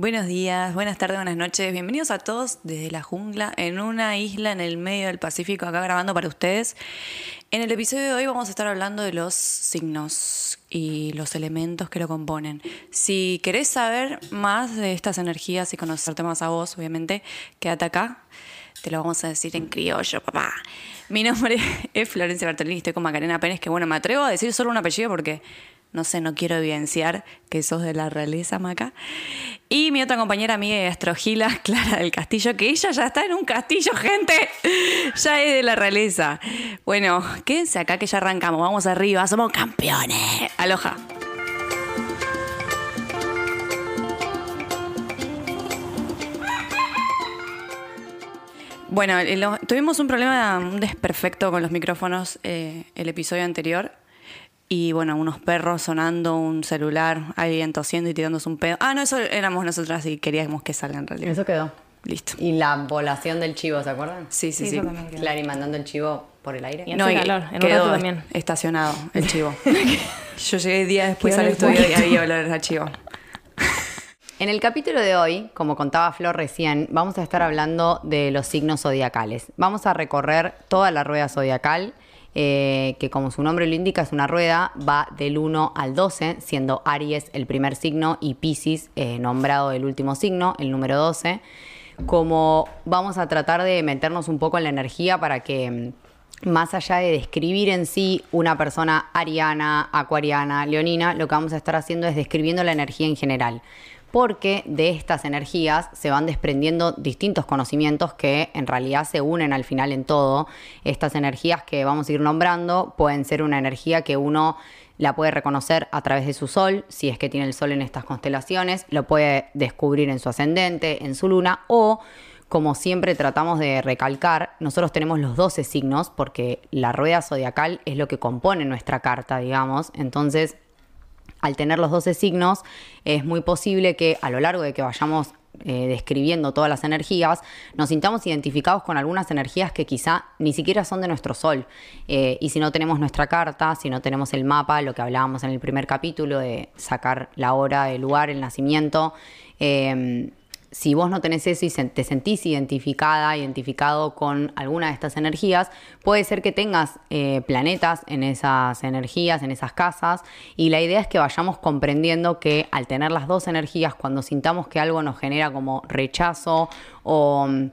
Buenos días, buenas tardes, buenas noches. Bienvenidos a todos desde la jungla, en una isla en el medio del Pacífico, acá grabando para ustedes. En el episodio de hoy vamos a estar hablando de los signos y los elementos que lo componen. Si querés saber más de estas energías y conocerte más a vos, obviamente, quédate acá. Te lo vamos a decir en criollo, papá. Mi nombre es Florencia Bertolini, estoy con Macarena Pérez, que bueno, me atrevo a decir solo un apellido porque no sé, no quiero evidenciar que sos de la realeza, Maca. Y mi otra compañera amiga de Astrogila, Clara del Castillo, que ella ya está en un castillo, gente. Ya es de la realeza. Bueno, quédense acá que ya arrancamos. Vamos arriba, somos campeones. Aloja. Bueno, tuvimos un problema, un desperfecto con los micrófonos eh, el episodio anterior y bueno, unos perros sonando, un celular, alguien tosiendo y tirándose un pedo. Ah, no, eso éramos nosotras y queríamos que salga en realidad. Eso quedó. Listo. Y la volación del chivo, ¿se acuerdan? Sí, sí, sí. Claro, y mandando el chivo por el aire. Y no, calor, en quedó también. estacionado el chivo. Yo llegué días después al estudio y había olor a chivo. En el capítulo de hoy, como contaba Flor recién, vamos a estar hablando de los signos zodiacales. Vamos a recorrer toda la rueda zodiacal eh, que como su nombre lo indica es una rueda, va del 1 al 12, siendo Aries el primer signo y Pisces eh, nombrado el último signo, el número 12. Como vamos a tratar de meternos un poco en la energía para que mm, más allá de describir en sí una persona ariana, acuariana, leonina, lo que vamos a estar haciendo es describiendo la energía en general porque de estas energías se van desprendiendo distintos conocimientos que en realidad se unen al final en todo. Estas energías que vamos a ir nombrando pueden ser una energía que uno la puede reconocer a través de su sol, si es que tiene el sol en estas constelaciones, lo puede descubrir en su ascendente, en su luna, o como siempre tratamos de recalcar, nosotros tenemos los 12 signos porque la rueda zodiacal es lo que compone nuestra carta, digamos, entonces al tener los 12 signos, es muy posible que a lo largo de que vayamos eh, describiendo todas las energías, nos sintamos identificados con algunas energías que quizá ni siquiera son de nuestro sol. Eh, y si no tenemos nuestra carta, si no tenemos el mapa, lo que hablábamos en el primer capítulo de sacar la hora, el lugar, el nacimiento, eh, si vos no tenés eso y te sentís identificada, identificado con alguna de estas energías, puede ser que tengas eh, planetas en esas energías, en esas casas, y la idea es que vayamos comprendiendo que al tener las dos energías, cuando sintamos que algo nos genera como rechazo o mm,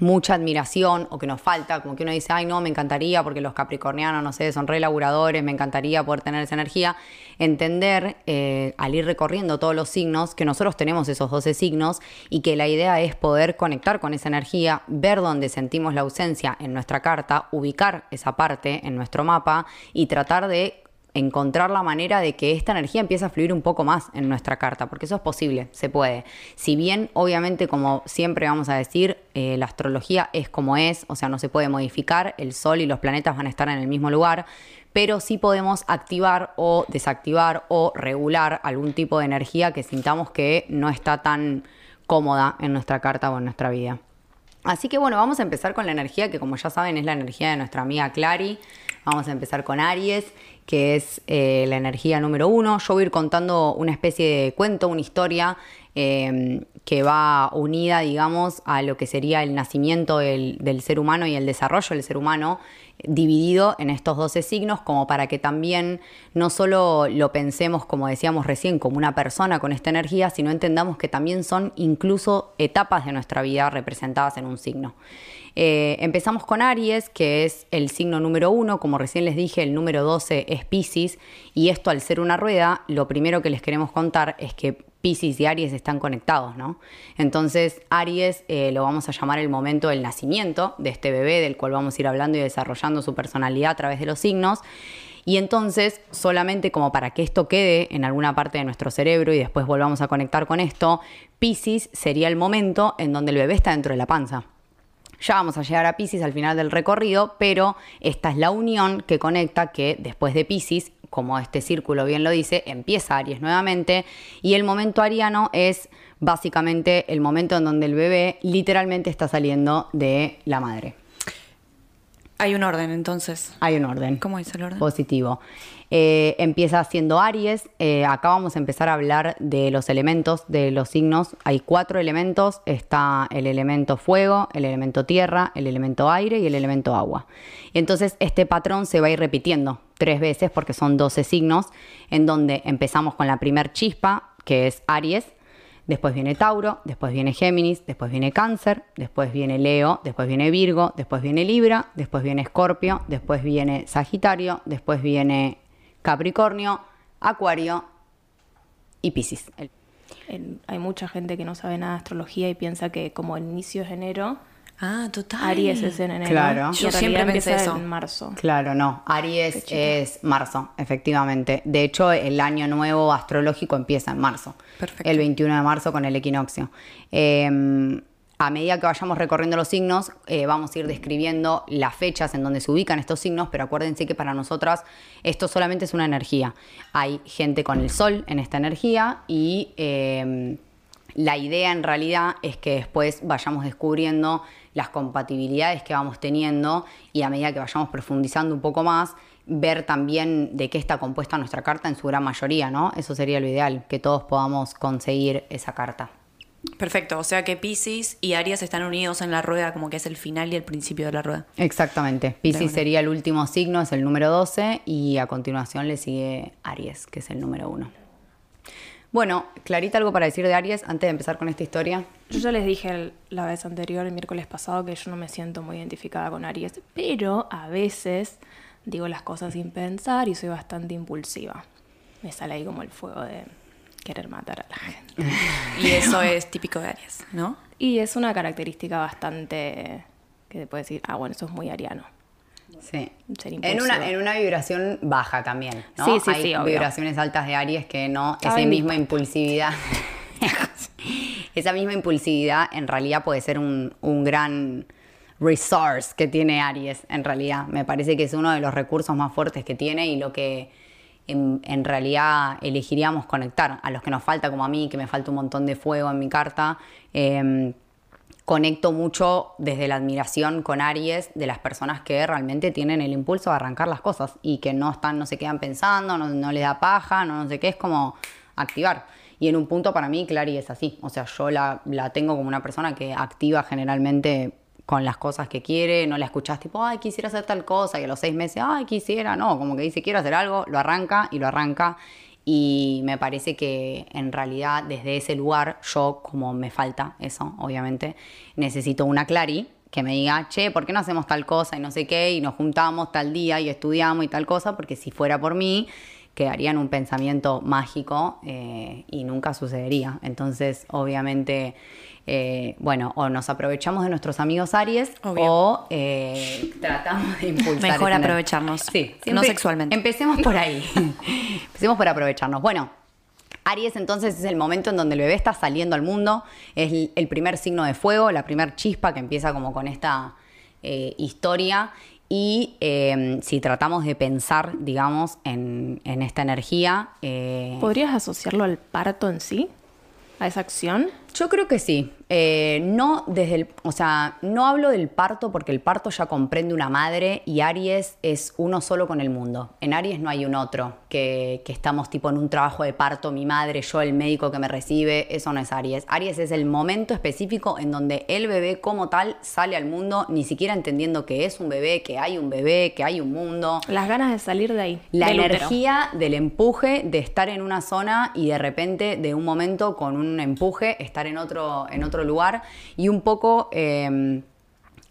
mucha admiración o que nos falta, como que uno dice, ay no, me encantaría porque los capricornianos, no sé, son re laburadores, me encantaría poder tener esa energía, entender eh, al ir recorriendo todos los signos que nosotros tenemos esos 12 signos y que la idea es poder conectar con esa energía, ver dónde sentimos la ausencia en nuestra carta, ubicar esa parte en nuestro mapa y tratar de encontrar la manera de que esta energía empiece a fluir un poco más en nuestra carta, porque eso es posible, se puede. Si bien, obviamente, como siempre vamos a decir, eh, la astrología es como es, o sea, no se puede modificar, el Sol y los planetas van a estar en el mismo lugar, pero sí podemos activar o desactivar o regular algún tipo de energía que sintamos que no está tan cómoda en nuestra carta o en nuestra vida. Así que bueno, vamos a empezar con la energía que como ya saben es la energía de nuestra amiga Clary. Vamos a empezar con Aries que es eh, la energía número uno. Yo voy a ir contando una especie de cuento, una historia em, que va unida, digamos, a lo que sería el nacimiento del, ser humano y el desarrollo del ser humano, dividido en estos 12 signos, como para que también no solo lo pensemos, como decíamos recién, como una persona con esta energía, sino entendamos que también son incluso etapas de nuestra vida representadas en un signo. Eh, empezamos con Aries, que es el signo número uno. Como recién les dije, el número 12 es Pisces. Y esto, al ser una rueda, lo primero que les queremos contar es que Pisces y Aries están conectados, ¿no? Entonces, Aries eh, lo vamos a llamar el momento del nacimiento de este bebé, del cual vamos a ir hablando y desarrollando su personalidad a través de los signos. Y entonces, solamente como para que esto quede en alguna parte de nuestro cerebro y después volvamos a conectar con esto, Pisces sería el momento en donde el bebé está dentro de la panza. Ya vamos a llegar a Pisces al final del recorrido, pero esta es la unión que conecta que después de Pisces, como este círculo bien lo dice, empieza Aries nuevamente y el momento ariano es básicamente el momento en donde el bebé literalmente está saliendo de la madre. Hay un orden entonces. Hay un orden. ¿Cómo es el orden? Positivo. Eh, empieza siendo Aries. Eh, acá vamos a empezar a hablar de los elementos, de los signos. Hay cuatro elementos. Está el elemento fuego, el elemento tierra, el elemento aire y el elemento agua. Entonces este patrón se va a ir repitiendo tres veces porque son 12 signos, en donde empezamos con la primer chispa, que es Aries. Después viene Tauro, después viene Géminis, después viene Cáncer, después viene Leo, después viene Virgo, después viene Libra, después viene Escorpio, después viene Sagitario, después viene Capricornio, Acuario y Piscis. hay mucha gente que no sabe nada de astrología y piensa que como el inicio es enero, Ah, total. Aries es en enero. Claro. Yo siempre pensé eso. en marzo. Claro, no. Aries es marzo, efectivamente. De hecho, el año nuevo astrológico empieza en marzo. Perfecto. El 21 de marzo con el equinoccio. Eh, a medida que vayamos recorriendo los signos, eh, vamos a ir describiendo las fechas en donde se ubican estos signos, pero acuérdense que para nosotras esto solamente es una energía. Hay gente con el sol en esta energía y eh, la idea en realidad es que después vayamos descubriendo las compatibilidades que vamos teniendo y a medida que vayamos profundizando un poco más, ver también de qué está compuesta nuestra carta en su gran mayoría, ¿no? Eso sería lo ideal, que todos podamos conseguir esa carta. Perfecto, o sea que Pisces y Aries están unidos en la rueda como que es el final y el principio de la rueda. Exactamente. Pisces sería el último signo, es el número 12 y a continuación le sigue Aries, que es el número 1. Bueno, Clarita, ¿algo para decir de Aries antes de empezar con esta historia? Yo ya les dije la vez anterior, el miércoles pasado, que yo no me siento muy identificada con Aries, pero a veces digo las cosas sin pensar y soy bastante impulsiva. Me sale ahí como el fuego de querer matar a la gente. Y eso es típico de Aries, ¿no? Y es una característica bastante que te puede decir, ah, bueno, eso es muy ariano. Sí. en una, en una vibración baja también, ¿no? Sí, sí, Hay sí, vibraciones altas de Aries que no, esa misma impulsividad. esa misma impulsividad en realidad puede ser un, un gran resource que tiene Aries, en realidad. Me parece que es uno de los recursos más fuertes que tiene y lo que en, realidad elegiríamos conectar. A los que nos falta, como a mí, que me falta un montón de fuego en mi carta, em, conecto mucho desde la admiración con Aries de las personas que realmente tienen el impulso de arrancar las cosas y que no están, no se quedan pensando, no, no les da paja, no, no sé qué, es como activar. Y en un punto para mí, Clary es así. O sea, yo la, la tengo como una persona que activa generalmente con las cosas que quiere, no la escuchás tipo, ay, quisiera hacer tal cosa, y a los seis meses, ay, quisiera, no, como que dice, quiero hacer algo, lo arranca y lo arranca. Y me parece que en realidad desde ese lugar, yo como me falta eso, obviamente, necesito una Clary que me diga, che, ¿por qué no hacemos tal cosa y no sé qué? Y nos juntamos tal día y estudiamos y tal cosa, porque si fuera por mí, quedaría en un pensamiento mágico eh, y nunca sucedería. Entonces, obviamente eh, bueno, o nos aprovechamos de nuestros amigos Aries o eh, tratamos de impulsar. Mejor aprovecharnos. Sí, no sexualmente. Empecemos por ahí. empecemos por aprovecharnos. Bueno, Aries entonces es el momento en donde el bebé está saliendo al mundo, es el primer signo de fuego, la primer chispa que empieza como con esta eh, historia. Y si tratamos de pensar, digamos, en, en esta energía... ¿Podrías asociarlo al parto en sí? ¿A esa acción? Yo creo que sí. Eh, no desde el, o sea, no hablo del parto porque el parto ya comprende una madre y Aries es uno solo con el mundo. En Aries no hay un otro, que, que, estamos tipo en un trabajo de parto, mi madre, yo, el médico que me recibe, eso no es Aries. Aries es el momento específico en donde el bebé como tal sale al mundo, ni siquiera entendiendo que es un bebé, que hay un bebé, que hay un mundo. Las ganas de salir de ahí. La energía del empuje, de estar en una zona y de repente, de un momento, con un empuje, estar en otro, en otro lugar y un poco... Em,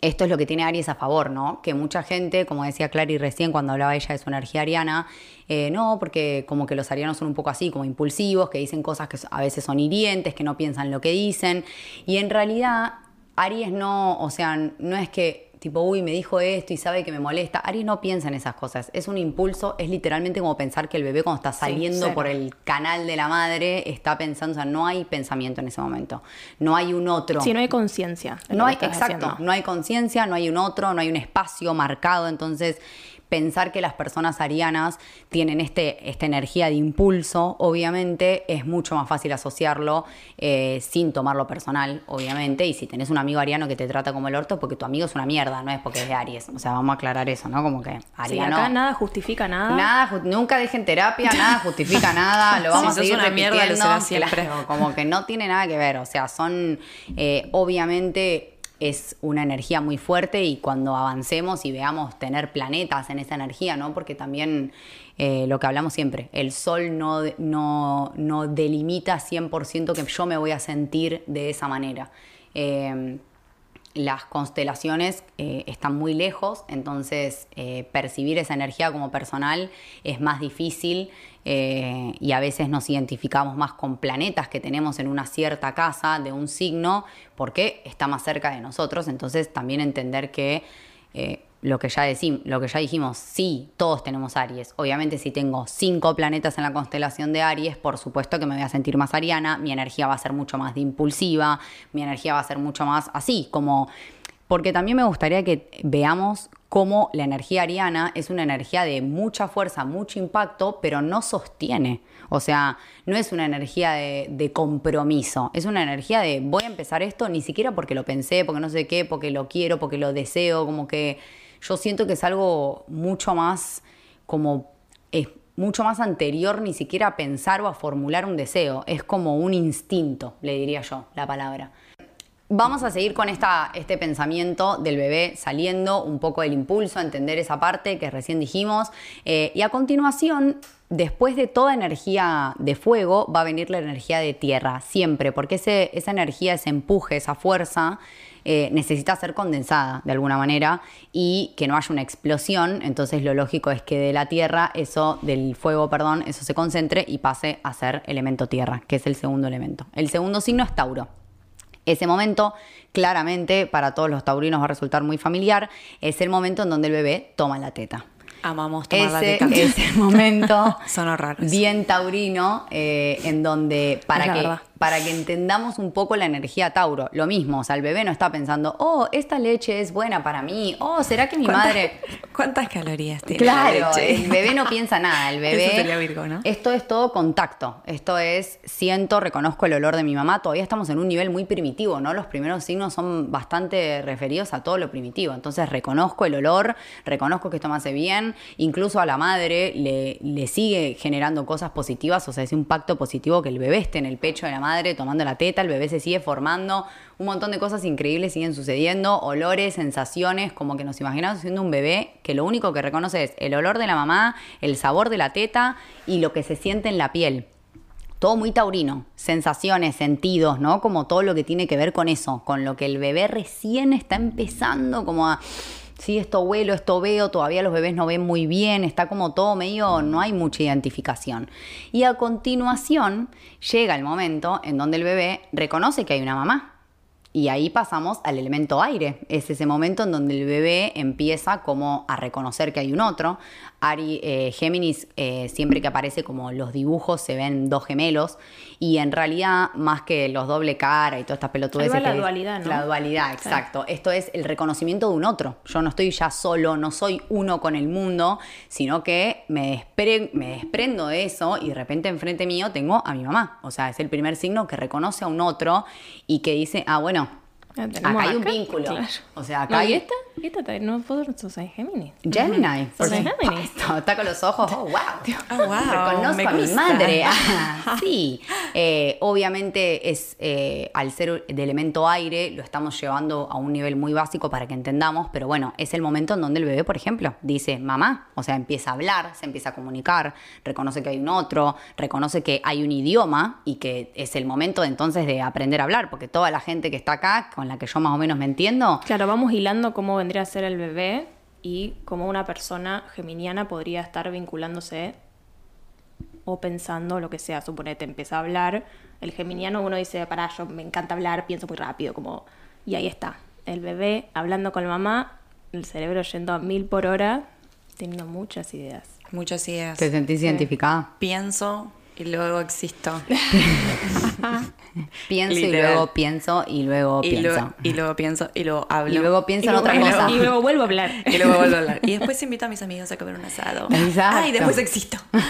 esto es lo que tiene Aries a favor, ¿no? Que mucha gente, como decía Clary recién cuando hablaba ella de su energía ariana, eh, no, porque como que los arianos son un poco así, como impulsivos, que dicen cosas que a veces son hirientes, que no piensan lo que dicen. Y en realidad, Aries no, o sea, no es que tipo, uy, me dijo esto y sabe que me molesta. Aries no piensa en esas cosas. Es un impulso, es literalmente como pensar que el bebé cuando está saliendo por el canal de la madre está pensando, o sea, no hay pensamiento en ese momento. No hay un otro. Sí, no hay conciencia. No hay, exacto, no hay conciencia, no hay un otro, no hay un espacio marcado. Entonces, pensar que las personas arianas tienen este, esta energía de impulso, obviamente es mucho más fácil asociarlo eh, sin tomarlo personal, obviamente. Y si tenés un amigo ariano que te trata como el orto, porque tu amigo es una mierda, no es porque es de Aries. O sea, vamos a aclarar eso, ¿no? Como que Sí, ariano. acá nada justifica nada. Nada, ju- nunca dejen terapia, nada justifica nada, lo vamos Si a seguir una mierda, lo repitiendo. siempre. Claro, como que no tiene nada que ver, o sea, son, eh, obviamente es una energía muy fuerte y cuando avancemos y veamos tener planetas en esa energía, ¿no? Porque también eh, lo que hablamos siempre, el sol no, no, no delimita 100% que yo me voy a sentir de esa manera. Eh, las constelaciones eh, están muy lejos, entonces eh, percibir esa energía como personal es más difícil eh, y a veces nos identificamos más con planetas que tenemos en una cierta casa de un signo porque está más cerca de nosotros, entonces también entender que lo, que ya lo que ya dijimos, sí, todos tenemos Aries. Obviamente si tengo cinco planetas en la constelación de Aries, por supuesto que me voy a sentir más ariana, mi energía va a ser mucho más de impulsiva, mi energía va a ser mucho más así, como... Porque también me gustaría que veamos cómo la energía ariana es una energía de mucha fuerza, mucho impacto, pero no sostiene. O sea, no es una energía de compromiso, es una energía de voy a empezar esto ni siquiera porque lo pensé, porque no sé qué, porque lo quiero, porque lo deseo, como que yo siento que es algo mucho más como es mucho más anterior ni siquiera a pensar o a formular un deseo, es como un instinto, le diría yo, la palabra. Vamos a seguir con esta, este pensamiento del bebé saliendo un poco del impulso, entender esa parte que recién dijimos. eh, y a continuación, después de toda energía de fuego, va a venir la energía de tierra, siempre, porque ese, esa energía, ese empuje, esa fuerza, eh, necesita ser condensada de alguna manera y que no haya una explosión. Entonces lo lógico es que de la tierra, eso, del fuego, perdón, eso se concentre y pase a ser elemento tierra, que es el segundo elemento. El segundo signo es Tauro. Ese momento, claramente, para todos los taurinos va a resultar muy familiar, es el momento en donde el bebé toma la teta. Amamos tomar la Ese teta. es el momento Sonó raro eso. bien taurino, eh, en donde para la que. Para que entendamos un poco la energía Tauro, lo mismo, o sea, el bebé no está pensando, oh, esta leche es buena para mí, oh, ¿será que mi ¿Cuántas- madre... ¿Cuántas calorías tiene? la Claro, leche? el bebé no piensa nada, el bebé... Eso sería Virgo, ¿no? Esto es todo contacto, esto es, siento, reconozco el olor de mi mamá, todavía estamos en un nivel muy primitivo, ¿no? Los primeros signos son bastante referidos a todo lo primitivo, entonces reconozco el olor, reconozco que esto me hace bien, incluso a la madre le, le sigue generando cosas positivas, o sea, es un pacto positivo que el bebé esté en el pecho de la madre tomando la teta, el bebé se sigue formando, un montón de cosas increíbles siguen sucediendo, olores, sensaciones, como que nos imaginamos siendo un bebé que lo único que reconoce es el olor de la mamá, el sabor de la teta y lo que se siente en la piel. Todo muy taurino, sensaciones, sentidos, ¿no? Como todo lo que tiene que ver con eso, con lo que el bebé recién está empezando como a... Sí, esto huelo, esto veo, todavía los bebés no ven muy bien, está como todo medio, no hay mucha identificación. Y a continuación llega el momento en donde el bebé reconoce que hay una mamá, y ahí pasamos al elemento aire. Es ese momento en donde el bebé empieza como a reconocer que hay un otro. Ari, eh, Géminis, eh, siempre que aparece como los dibujos se ven dos gemelos. Y en realidad, más que los doble cara y todas estas va la dualidad, ¿no? La dualidad, exacto. Esto es el reconocimiento de un otro. Yo no estoy ya solo, no soy uno con el mundo, sino que me, despre- me desprendo de eso y de repente enfrente mío tengo a mi mamá. O sea, es el primer signo que reconoce a un otro y que dice, ah, bueno, acá hay un acá, vínculo. claro. O sea, acá No, hay... ¿Y esta? ¿Y esta? No, vos sos en Géminis. Gemini. por Sos de Gemini. supuesto. Está con los ojos. Oh, wow. Ah, wow, Reconozco me a mi madre. Ah, sí. Eh, obviamente es eh, al ser de elemento aire, lo estamos llevando a un nivel muy básico para que entendamos, pero bueno, es el momento en donde el bebé, por ejemplo, dice mamá, o sea, empieza a hablar, se empieza a comunicar, reconoce que hay un otro, reconoce que hay un idioma y que es el momento entonces de aprender a hablar, porque toda la gente que está acá, con la que yo más o menos me entiendo, Claro, vamos hilando cómo vendría a ser el bebé y cómo una persona geminiana podría estar vinculándose o pensando lo que sea. Suponete, empieza a hablar. El geminiano, uno dice, pará, yo me encanta hablar, pienso muy rápido, como... Y ahí está. El bebé hablando con la mamá, el cerebro yendo a mil por hora, teniendo muchas ideas. Muchas ideas. te sentís identificada. Pienso Y luego existo. Pienso y luego pienso y luego Y, pienso. y luego pienso y luego hablo. Y luego pienso en y otra luego, cosa. Y luego vuelvo a hablar. Y luego vuelvo a hablar. Y después invito a mis amigos a comer un asado. Exacto. Ah, y después existo.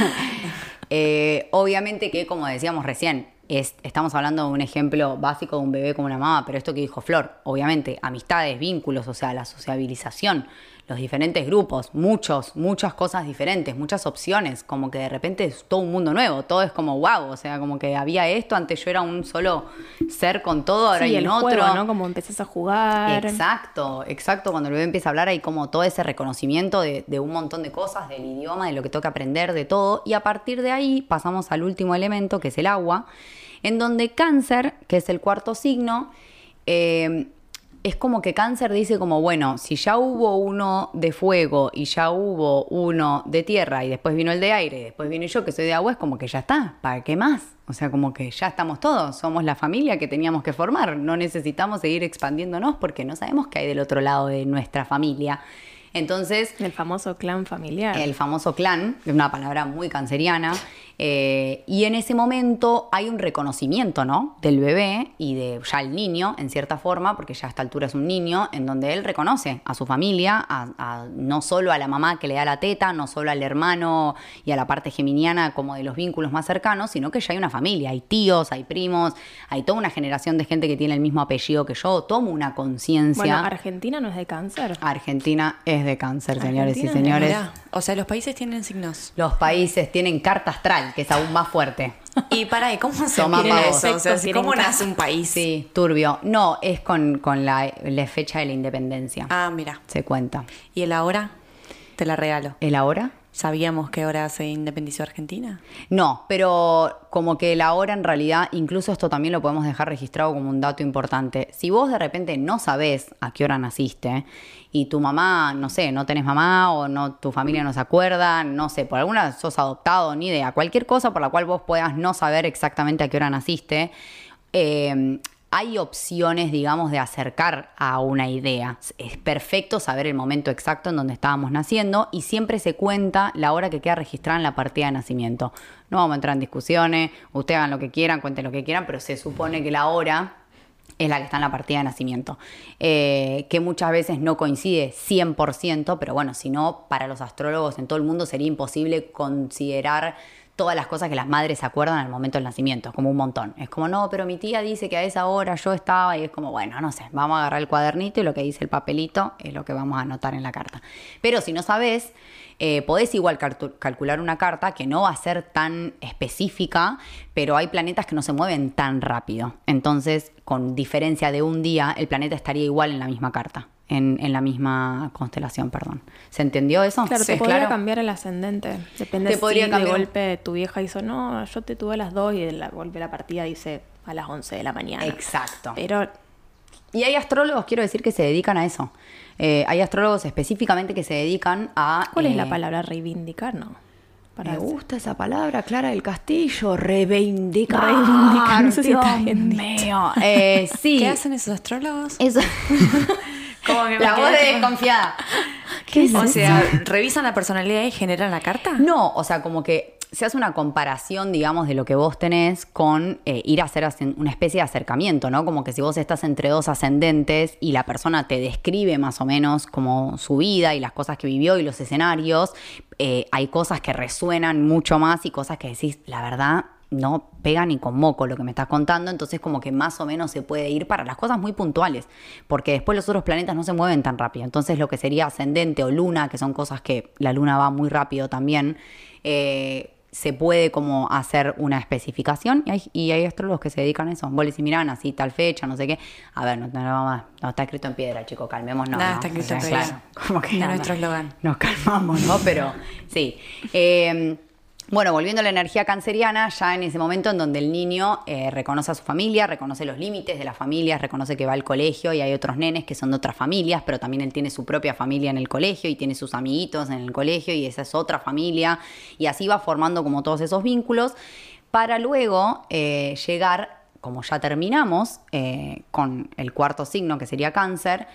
Eh, obviamente que, como decíamos recién, es- estamos hablando de un ejemplo básico de un bebé como una mamá, pero esto que dijo Flor, obviamente, amistades, vínculos, o sea, la sociabilización, los diferentes grupos, muchos, muchas cosas diferentes, muchas opciones, como que de repente es todo un mundo nuevo, todo es como wow, o sea, como que había esto, antes yo era un solo ser con todo, ahora Sí, hay el un otro. juego, ¿no? Como empezás a jugar. Exacto, exacto. Cuando el bebé empieza a hablar hay como todo ese reconocimiento de, de un montón de cosas, del idioma, de lo que toca aprender, de todo. Y a partir de ahí pasamos al último elemento, que es el agua, en donde cáncer, que es el cuarto signo, eh, es como que cáncer dice como, bueno, si ya hubo uno de fuego y ya hubo uno de tierra y después vino el de aire y después vine yo que soy de agua, es como que ya está, ¿para qué más? O sea, como que ya estamos todos, somos la familia que teníamos que formar, no necesitamos seguir expandiéndonos porque no sabemos qué hay del otro lado de nuestra familia. Entonces, El famoso clan familiar. el famoso clan, es una palabra muy canceriana, eh, y en ese momento hay un reconocimiento, ¿no? Del bebé y de ya el niño, en cierta forma, porque ya a esta altura es un niño, en donde él reconoce a su familia, a, a- no solo a la mamá que le da la teta, no solo al hermano y a la parte geminiana como de los vínculos más cercanos, sino que ya hay una familia, hay tíos, hay primos, hay toda una generación de gente que tiene el mismo apellido que yo, tomo una conciencia. Bueno, Argentina no es de cáncer. Argentina es de cáncer, señores y Argentina señores. O sea, los países tienen signos. Los países tienen carta astral, que es aún más fuerte. Y para, ¿y cómo se Toma eso? O sea, ¿cómo nace un país? Sí, turbio. No, es con, con la, la fecha de la independencia. Ah, mira. Se cuenta. ¿Y el ahora? Te la regalo. ¿El ahora? ¿Sabíamos que ahora se independizó Argentina? No, pero como que la hora en realidad, incluso esto también lo podemos dejar registrado como un dato importante. Si vos de repente no sabés a qué hora naciste y tu mamá, no sé, no tenés mamá o no tu familia no se acuerda, no sé, por alguna sos adoptado, ni idea, cualquier cosa por la cual vos puedas no saber exactamente a qué hora naciste, eh, hay opciones, digamos, de acercar a una idea. Es perfecto saber el momento exacto en donde estábamos naciendo y siempre se cuenta la hora que queda registrada en la partida de nacimiento. No vamos a entrar en discusiones, ustedes hagan lo que quieran, cuenten lo que quieran, pero se supone que la hora es la que está en la partida de nacimiento, Eh, que muchas veces no coincide 100%, pero bueno, si no, para los astrólogos en todo el mundo sería imposible considerar todas las cosas que las madres se acuerdan al momento del nacimiento, es como un montón. Es como, no, pero mi tía dice que a esa hora yo estaba y es como, bueno, no sé, vamos a agarrar el cuadernito y lo que dice el papelito es lo que vamos a anotar en la carta. Pero si no sabes, eh, podés igual calcular una carta que no va a ser tan específica, pero hay planetas que no se mueven tan rápido. Entonces, con diferencia de un día, el planeta estaría igual en la misma carta, en, en la misma constelación, perdón. ¿Se entendió eso? Claro, Sí, te podría claro. cambiar el ascendente. Depende Te si podría de golpe tu vieja hizo, no, yo te tuve a las 2 y de la golpe la partida dice a las 11 de la mañana. Exacto. Pero Y hay astrólogos, quiero decir, que se dedican a eso. Eh, hay astrólogos específicamente que se dedican a... ¿cuál es eh, la palabra reivindicar, no? Para Me gusta esa palabra, Clara del Castillo, reivindicar. Reivindicar, no sé si Dios está bien dicho. Eh, sí. ¿Qué hacen esos astrólogos? Eso. Como que me la voz de desconfiada. ¿Qué es O eso? sea, ¿revisan la personalidad y generan la carta? No, o sea, como que se hace una comparación, digamos, de lo que vos tenés con eh, ir a hacer una especie de acercamiento, ¿no? Como que si vos estás entre dos ascendentes y la persona te describe más o menos como su vida y las cosas que vivió y los escenarios, eh, hay cosas que resuenan mucho más y cosas que decís, la verdad, no pega ni con moco lo que me estás contando, entonces como que más o menos se puede ir para las cosas muy puntuales, porque después los otros planetas no se mueven tan rápido, entonces lo que sería ascendente o luna, que son cosas que la luna va muy rápido también, eh, se puede como hacer una especificación y hay, y hay astrólogos que se dedican a eso. Vos le decís, mirá, así tal fecha, no sé qué. A ver, no, no, no, no está escrito en piedra, chicos, calmémonos. Nada ¿no? está escrito O sea, en piedra. claro, como que nada. nuestro eslogan. Nos calmamos, ¿no? Pero sí. Eh, bueno, volviendo a la energía canceriana, ya en ese momento en donde el niño eh, reconoce a su familia, reconoce los límites de la familia, reconoce que va al colegio y hay otros nenes que son de otras familias, pero también él tiene su propia familia en el colegio y tiene sus amiguitos en el colegio y esa es otra familia y así va formando como todos esos vínculos para luego eh, llegar como ya terminamos eh, con el cuarto signo, que sería cáncer,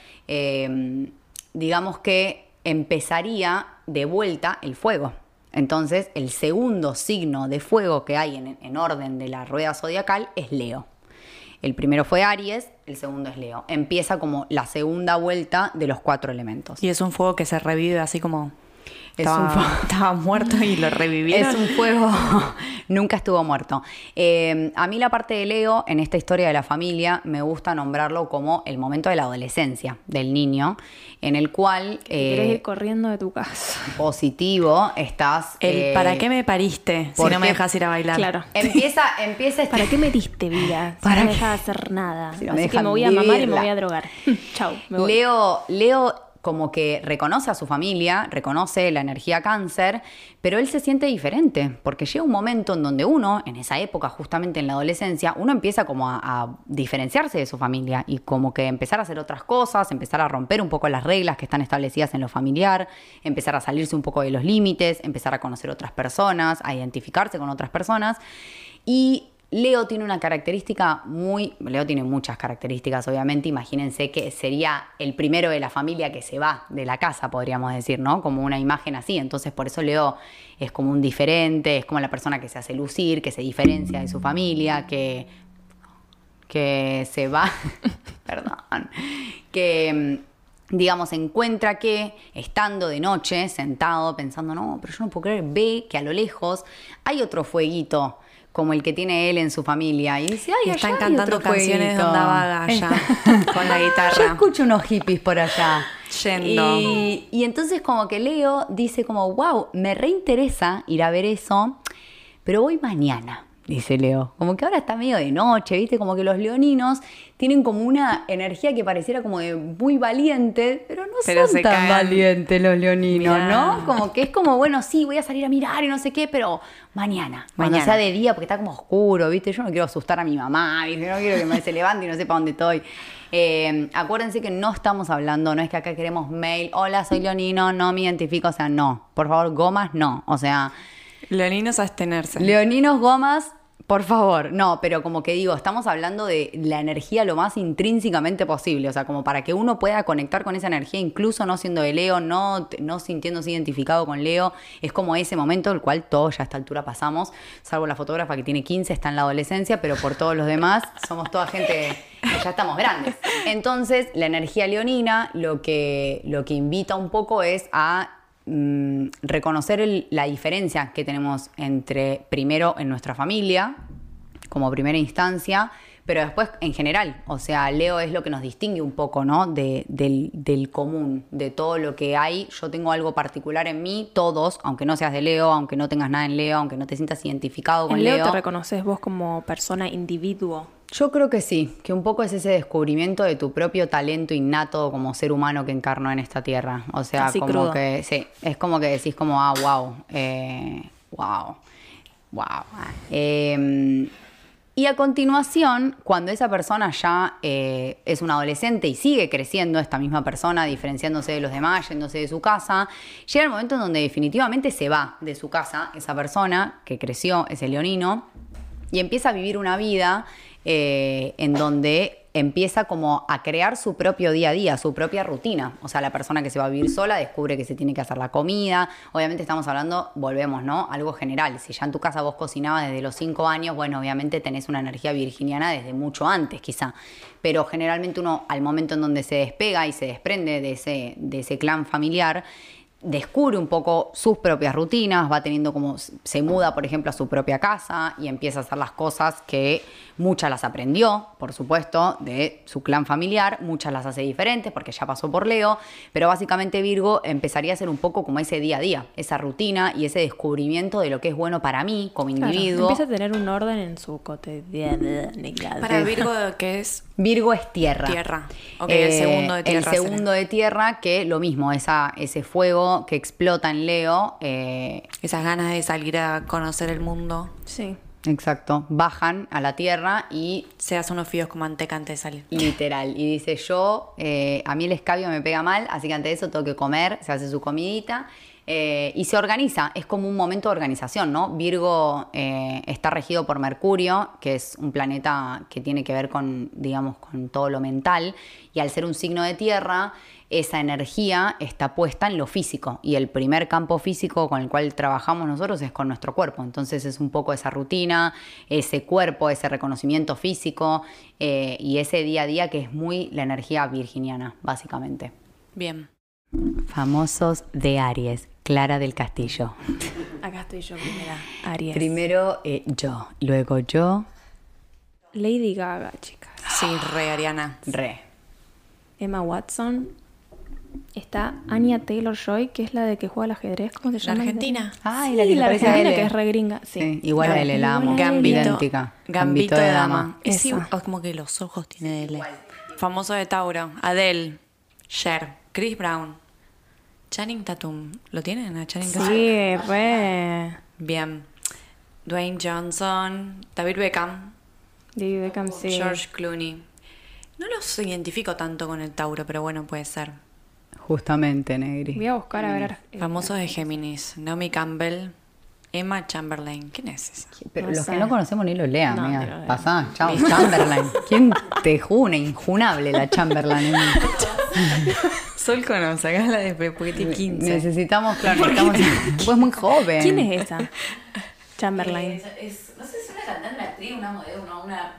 digamos que empezaría de vuelta el fuego. Entonces, el segundo signo de fuego que hay en, en orden de la rueda zodiacal es Leo. El primero fue Aries, el segundo es Leo. Empieza como la segunda vuelta de los cuatro elementos. Y es un fuego que se revive así como. Es estaba, un fuego. estaba muerto y lo revivieron. Es un fuego, nunca estuvo muerto. Eh, a mí la parte de Leo en esta historia de la familia me gusta nombrarlo como el momento de la adolescencia del niño, en el cual Querés eh, ir corriendo de tu casa. positivo estás... El eh, ¿para qué me pariste si ¿por no me dejas ir a bailar? Claro. Empieza, empieza este- ¿Para qué me diste vida? Si ¿Para no me dejas hacer nada. Si no me Así que me voy a mamar y me voy a drogar. Chau, me voy. Leo, Leo como que reconoce a su familia, reconoce la energía cáncer, pero él se siente diferente, porque llega un momento en donde uno, en esa época, justamente en la adolescencia, uno empieza como a, diferenciarse de su familia y como que empezar a hacer otras cosas, empezar a romper un poco las reglas que están establecidas en lo familiar, empezar a salirse un poco de los límites, empezar a conocer otras personas, a identificarse con otras personas. Y Leo tiene una característica muy. Leo tiene muchas características, obviamente. Imagínense que sería el primero de la familia que se va de la casa, podríamos decir, ¿no? Como una imagen así. Entonces, por eso Leo es como un diferente, es como la persona que se hace lucir, que se diferencia de su familia, que. que se va. perdón. Que digamos, encuentra que estando de noche, sentado, pensando, no, pero yo no puedo creer, ve que a lo lejos hay otro fueguito como el que tiene él en su familia. Y dice, ay, están cantando canciones de fueguito". onda vaga allá, con la Yo guitarra. escucho unos hippies por allá. Yendo. Y, y entonces como que Leo dice como, wow, me reinteresa ir a ver eso, pero voy mañana, dice Leo. Como que ahora está medio de noche, ¿viste? Como que los leoninos tienen como una energía que pareciera como de muy valiente, pero no Pero son tan valientes los leoninos, Mirá. ¿no? Como que es como, bueno, sí, voy a salir a mirar y no sé qué, pero mañana. Cuando Mañana. sea de día, porque está como oscuro, ¿viste? Yo no quiero asustar a mi mamá, ¿viste? No quiero que me se levante y no sepa dónde estoy. Eh, acuérdense que no estamos hablando, no es que acá queremos mail, hola, soy leonino, no me identifico, o sea, no. Por favor, gomas, no. O sea, Leoninos abstenerse. leoninos, gomas, por favor. No, pero como que digo, estamos hablando de la energía lo más intrínsecamente posible, o sea, como para que uno pueda conectar con esa energía, incluso no siendo de Leo, no, no sintiéndose identificado con Leo, es como ese momento el cual todos ya a esta altura pasamos, salvo la fotógrafa que tiene 15, está en la adolescencia, pero por todos los demás somos toda gente ya estamos grandes. Entonces, la energía leonina lo que, lo que invita un poco es a mm, reconocer el- la diferencia que tenemos entre, primero, en nuestra familia, como primera instancia, pero después en general. O sea, Leo es lo que nos distingue un poco, ¿no? De- del, del común, de todo lo que hay. Yo tengo algo particular en mí, todos, aunque no seas de Leo, aunque no tengas nada en Leo, aunque no te sientas identificado con En Leo Leo. te reconoces vos como persona individuo. Yo creo que sí, que un poco es ese descubrimiento de tu propio talento innato como ser humano que encarnó en esta tierra. O sea, Así como crudo. que, sí, es como que decís como, ah, wow, eh, wow, wow. Eh, y a continuación, cuando esa persona ya eh, es un adolescente y sigue creciendo, esta misma persona, diferenciándose de los demás, yéndose de su casa, llega el momento en donde definitivamente se va de su casa, esa persona que creció, ese leonino, y empieza a vivir una vida eh, en donde empieza como a crear su propio día a día, su propia rutina. O sea, la persona que se va a vivir sola descubre que se tiene que hacer la comida. Obviamente estamos hablando, volvemos, ¿no? Algo general. Si ya en tu casa vos cocinabas desde los cinco años, bueno, obviamente tenés una energía virginiana desde mucho antes, quizá. Pero generalmente uno, al momento en donde se despega y se desprende de ese, de ese clan familiar, descubre un poco sus propias rutinas, va teniendo como, se muda, por ejemplo, a su propia casa y empieza a hacer las cosas que muchas las aprendió, por supuesto, de su clan familiar, muchas las hace diferentes porque ya pasó por Leo, pero básicamente Virgo empezaría a ser un poco como ese día a día, esa rutina y ese descubrimiento de lo que es bueno para mí como Claro, individuo. empieza a tener un orden en su cotidianidad. Para Virgo, que es Virgo es tierra. Tierra. Ok, el segundo de tierra El segundo de tierra, que lo mismo, esa, ese fuego que explota en Leo, eh, esas ganas de salir a conocer el mundo, Sí. Exacto, bajan a la tierra y se hace unos fideos con manteca antes de salir. literal, y dice yo, eh, a mí el escabio me pega mal, así que ante eso tengo que comer, se hace su comidita, Eh, y se organiza, es como un momento de organización, ¿no? Virgo eh, está regido por Mercurio, que es un planeta que tiene que ver con, digamos, con todo lo mental, y al ser un signo de tierra, esa energía está puesta en lo físico, y el primer campo físico con el cual trabajamos nosotros es con nuestro cuerpo, entonces es un poco esa rutina, ese cuerpo, ese reconocimiento físico, eh, y ese día a día que es muy la energía virginiana, básicamente. Bien. Famosos de Aries, Clara del Castillo. Acá estoy yo primera, Aries. Primero eh, yo, luego yo, Lady Gaga, chicas. Sí, re Ariana. re. Emma Watson. Está Anya Taylor-Joy, que es la de que juega al ajedrez. ¿Cómo se La llama? Argentina. Ay, Sí, la que la argentina L. que es re gringa. Sí. Sí, igual a él, la amo. Gambito. Idéntica. Gambito de dama. Es, igual- como que los ojos tiene L. Famoso de Tauro. Adele. Cher. Chris Brown. Channing Tatum. ¿Lo tienen a Channing Tatum? Sí, re. Bien. Dwayne Johnson. David Beckham. David Beckham, sí. George Clooney. No los identifico tanto con el Tauro, pero bueno, puede ser. Justamente, Negri. Voy a buscar a ver. Famosos de Géminis. Naomi Campbell. Emma Chamberlain. ¿Quién es esa? Pero No los sé. que no conocemos ni lo lean, No, amiga. Pasá, chao, Chamberlain. ¿Quién te juna? Injunable la Chamberlain. Sol conoce, acá la de porque tiene 15. Necesitamos, claro, necesitamos. Pues muy joven. ¿Quién es esa? Chamberlain. no sé si es una cantante, una actriz, una modelo, una, una...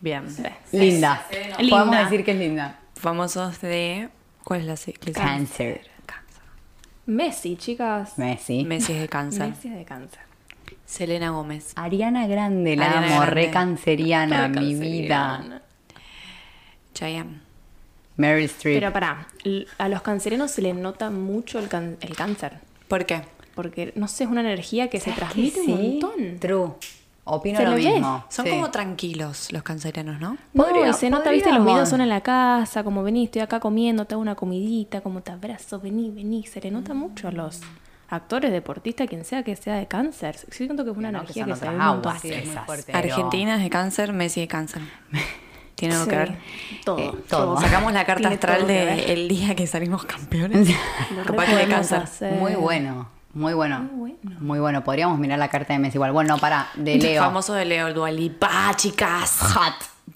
Bien. Linda. Linda. Podemos decir que es linda. Famosos de... ¿Cuál es la sigla? Cáncer. Messi, chicas. Messi. Messi es de cáncer. Messi es de cáncer. Selena Gómez. Ariana Grande, la Ariana amo, Grande. re canceriana, Re mi canceriana. vida. Chayanne. Meryl Streep. Pero pará, a los cancerianos se les nota mucho el, can- el cáncer. ¿Por qué? Porque, no sé, es una energía que se ¿Sabes transmite qué? un montón. True. Opino Se lo mismo. Son sí. como tranquilos los cancerianos, ¿no? No, Podría- y se nota, viste, los videos son en la casa, como vení, estoy acá comiendo, te hago una comidita, como te abrazo, vení, vení. Se le nota mucho a los actores, deportistas, quien sea que sea de cáncer. Siento que es una No, que energía que, se ve otras un montón. aguas, Sí, muy fuerte. Pero- Argentina es de cáncer, Messi de cáncer. ¿Tiene algo Sí, que ver? Todo. Eh, todo. Sacamos la carta Tiene astral que de el día que salimos campeones. Capaz que de cáncer. hacer. Muy bueno, muy bueno. Muy bueno. Muy bueno. Podríamos mirar la carta de Messi igual. Bueno, para, de Leo. Famoso de Leo, el Dualipa, chicas. Hot.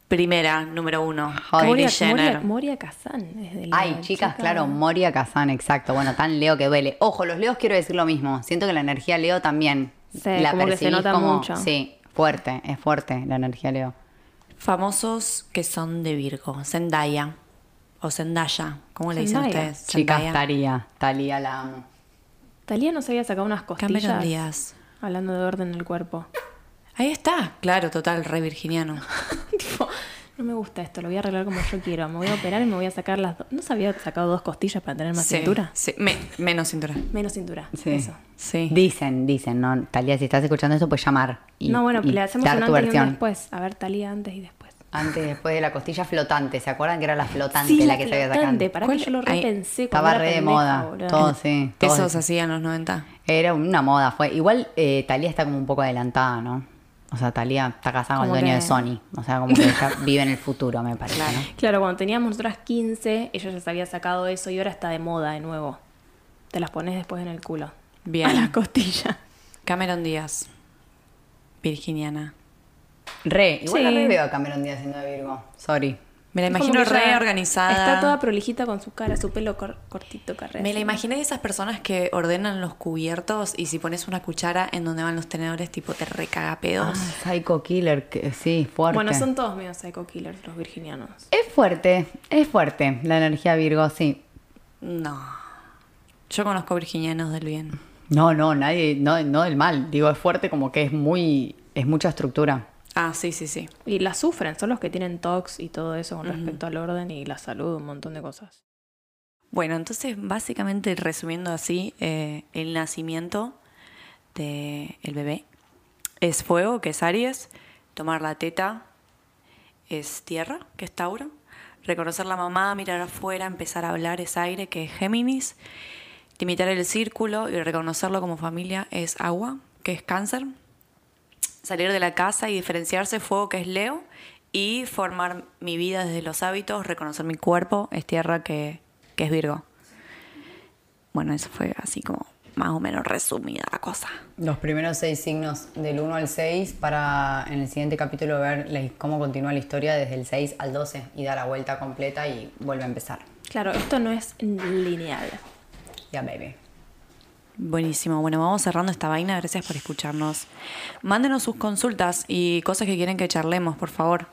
Primera, número uno. Hot. Moria, Jenner. Moria, Moria Kazan es de Leo, Ay, chicas, chica. claro, Moria Kazan, exacto. Bueno, tan Leo que duele. Ojo, los Leos quiero decir lo mismo. Siento que la energía Leo también. Sí, la como que se nota como- mucho. Sí, fuerte, es fuerte la energía Leo. Famosos que son de Virgo. Zendaya. O Zendaya. ¿Cómo le dicen Zendaya. ustedes? Chicas, Zendaya. Talía, Talía la amo. Talía nos había sacado unas Cameron costillas. Díaz. Hablando de orden del cuerpo. Ahí está. Claro, total, re virginiano. Tipo, no me gusta esto, lo voy a arreglar como yo quiero. Me voy a operar y me voy a sacar las dos. ¿No se había sacado dos costillas para tener más Sí, cintura? sí. Me- menos cintura. Menos cintura. Sí. Eso. Sí. Dicen, dicen, ¿no? Talía, si estás escuchando esto, puedes llamar. Y, no, bueno, y le hacemos dar un antes y un versión. después. A ver, Talía antes y después. Antes y después de la costilla flotante. ¿Se acuerdan que era la flotante Sí, la que se había sacado? flotante, Para que ¿Cuál? yo lo Ay, repensé. Estaba cuando re de moda. boludo. Todo, sí. todo Eso eso. se hacía en los 90. Era una moda, fue. Igual eh, Talía está como un poco adelantada, ¿no? O sea, Talía está casada con el dueño que- de Sony. O sea, como que ya vive en el futuro, me parece, ¿no? Claro, cuando teníamos nosotras 15, ella ya se había sacado eso y ahora está de moda de nuevo. Te las pones después en el culo. Bien. A las costillas. Cameron Díaz. Virginiana. Re, igual la Sí. re veo a Cameron Díaz siendo de Virgo. Sorry. Me la imagino que ella re organizada. Está toda prolijita con su cara, su pelo cor- cortito, carrera. Me la imaginé de esas personas que ordenan los cubiertos y si pones una cuchara en donde van los tenedores, tipo te recaga pedos. Ah, Psycho Killer, que, sí, fuerte. Bueno, son todos medio psycho killers los virginianos. Es fuerte, es fuerte la energía Virgo, sí. No. Yo conozco virginianos del bien. No, no, nadie, no, no del mal. Digo, es fuerte como que es muy, es mucha estructura. Ah, sí, sí, sí. Y la sufren, son los que tienen tox y todo eso con respecto al orden y la salud, un montón de cosas. Bueno, entonces básicamente resumiendo así, eh, el nacimiento del el bebé es fuego, que es Aries, tomar la teta es tierra, que es Tauro, reconocer la mamá, mirar afuera, empezar a hablar es aire, que es Géminis, limitar el círculo y reconocerlo como familia es agua, que es cáncer, salir de la casa y diferenciarse fuego, que es Leo, y formar mi vida desde los hábitos, reconocer mi cuerpo, es tierra, que, que es Virgo. bueno, eso fue así como más o menos resumida la cosa. Los primeros seis signos del 1 al 6 para en el siguiente capítulo ver cómo continúa la historia desde el 6 al 12 y dar la vuelta completa y vuelve a empezar. Claro, esto no es lineal. Ya, baby. Buenísimo. Bueno, vamos cerrando esta vaina. Gracias por escucharnos. Mándenos sus consultas y cosas que quieren que charlemos, por favor.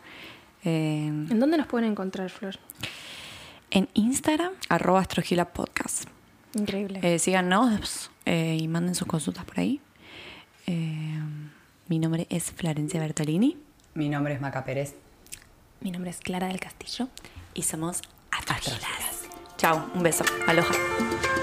Eh, ¿En dónde nos pueden encontrar, Flor? en Instagram, arroba astrogila podcast. Increíble. Eh, síganos eh, y manden sus consultas por ahí. Eh, mi nombre es Florencia Bertolini Mi nombre es Maca Pérez. Mi nombre es Clara del Castillo. y somos astrogilas. Chao, un beso. Aloha.